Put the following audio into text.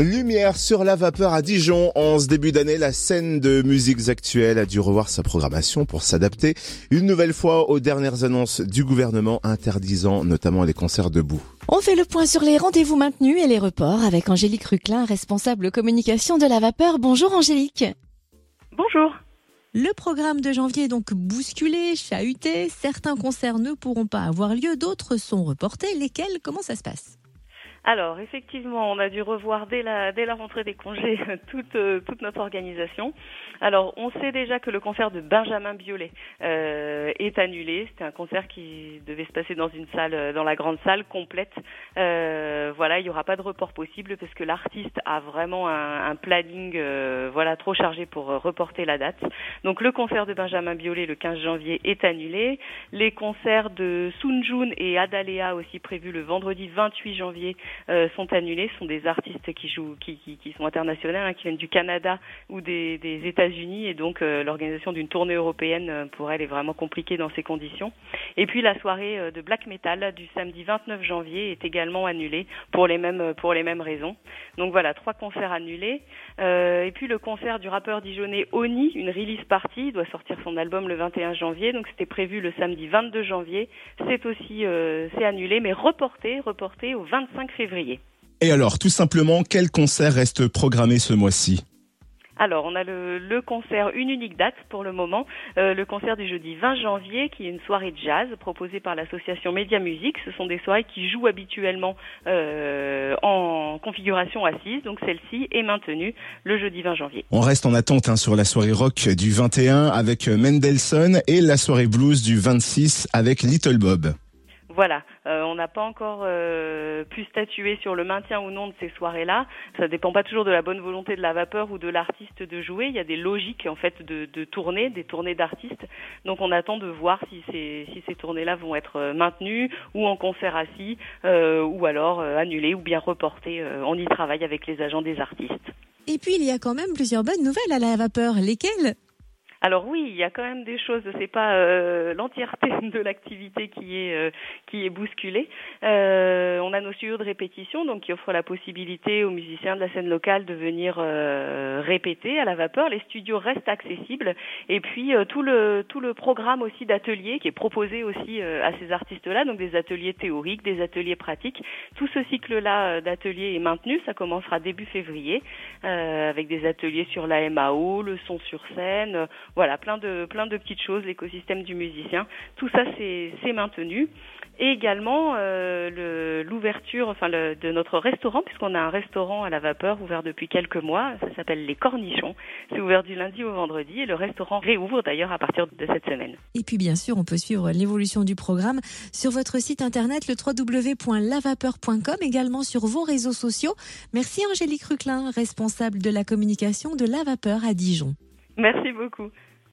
Lumière sur la vapeur à Dijon. En ce début d'année, la scène de musiques actuelles a dû revoir sa programmation pour s'adapter une nouvelle fois aux dernières annonces du gouvernement interdisant notamment les concerts debout. On fait le point sur les rendez-vous maintenus et les reports avec Angélique Ruclin, responsable communication de la vapeur. Bonjour Angélique. Bonjour. Le programme de janvier est donc bousculé, chahuté. Certains concerts ne pourront pas avoir lieu, d'autres sont reportés. Lesquels? Comment ça se passe? Alors, effectivement, on a dû revoir dès la, rentrée des congés toute, euh, toute notre organisation. Alors, on sait déjà que le concert de Benjamin Biolay euh, est annulé. C'était un concert qui devait se passer dans une salle, euh, dans la grande salle complète. Euh, voilà, il n'y aura pas de report possible parce que l'artiste a vraiment un, planning, euh, voilà, trop chargé pour reporter la date. Donc, le concert de Benjamin Biolay le 15 janvier est annulé. Les concerts de Sun Jun et Adalea aussi prévus le vendredi 28 janvier euh, sont annulés. Ce sont des artistes qui jouent, qui, qui, qui sont internationaux, hein, qui viennent du Canada ou des, des États-Unis, et donc euh, l'organisation d'une tournée européenne euh, pour elle est vraiment compliquée dans ces conditions. Et puis la soirée de black metal du samedi 29 janvier est également annulée pour les mêmes pour les mêmes raisons. Donc voilà, trois concerts annulés. et puis le concert du rappeur dijonnais Oni, une release party, doit sortir son album le 21 janvier, donc c'était prévu le samedi 22 janvier. C'est aussi c'est annulé, mais reporté, reporté au 25 février et alors, tout simplement, quel concert reste programmé ce mois-ci? Alors, on a le, concert, une unique date pour le moment, euh, le concert du jeudi 20 janvier, qui est une soirée jazz proposée par l'association Média Musique. Ce sont des soirées qui jouent habituellement euh, en configuration assise, donc celle-ci est maintenue le jeudi 20 janvier. On reste en attente hein, sur la soirée rock du 21 avec Mendelssohn et la soirée blues du 26 avec Little Bob. Voilà, euh, on n'a pas encore euh, pu statuer sur le maintien ou non de ces soirées-là. Ça dépend pas toujours de la bonne volonté de la vapeur ou de l'artiste de jouer. Il y a des logiques en fait de, de tournées, des tournées d'artistes. Donc on attend de voir si ces, tournées-là vont être euh, maintenues ou en concert assis ou alors annulées ou bien reportées. on y travaille avec les agents des artistes. Et puis il y a quand même plusieurs bonnes nouvelles à la vapeur. Lesquelles? Alors oui, il y a quand même des choses. C'est pas euh, l'entièreté de l'activité qui est euh, qui est bousculée. Euh, on a nos studios de répétition, donc qui offrent la possibilité aux musiciens de la scène locale de venir euh, répéter à la vapeur. Les studios restent accessibles, et puis euh, tout le tout le programme aussi d'ateliers qui est proposé aussi à ces artistes-là, donc des ateliers théoriques, des ateliers pratiques. Tout ce cycle-là d'ateliers est maintenu. Ça commencera début février avec des ateliers sur la MAO, le son sur scène voilà, plein de plein de petites choses, l'écosystème du musicien. Tout ça c'est maintenu. Et également euh, l'ouverture, enfin de notre restaurant, puisqu'on a un restaurant à la vapeur ouvert depuis quelques mois. Ça s'appelle les Cornichons. C'est ouvert du lundi au vendredi et le restaurant réouvre d'ailleurs à partir de cette semaine. Et puis bien sûr, on peut suivre l'évolution du programme sur votre site internet le www.lavapeur.com, également sur vos réseaux sociaux. Merci Angélique Ruclin, responsable de la communication de la vapeur à Dijon. Merci beaucoup.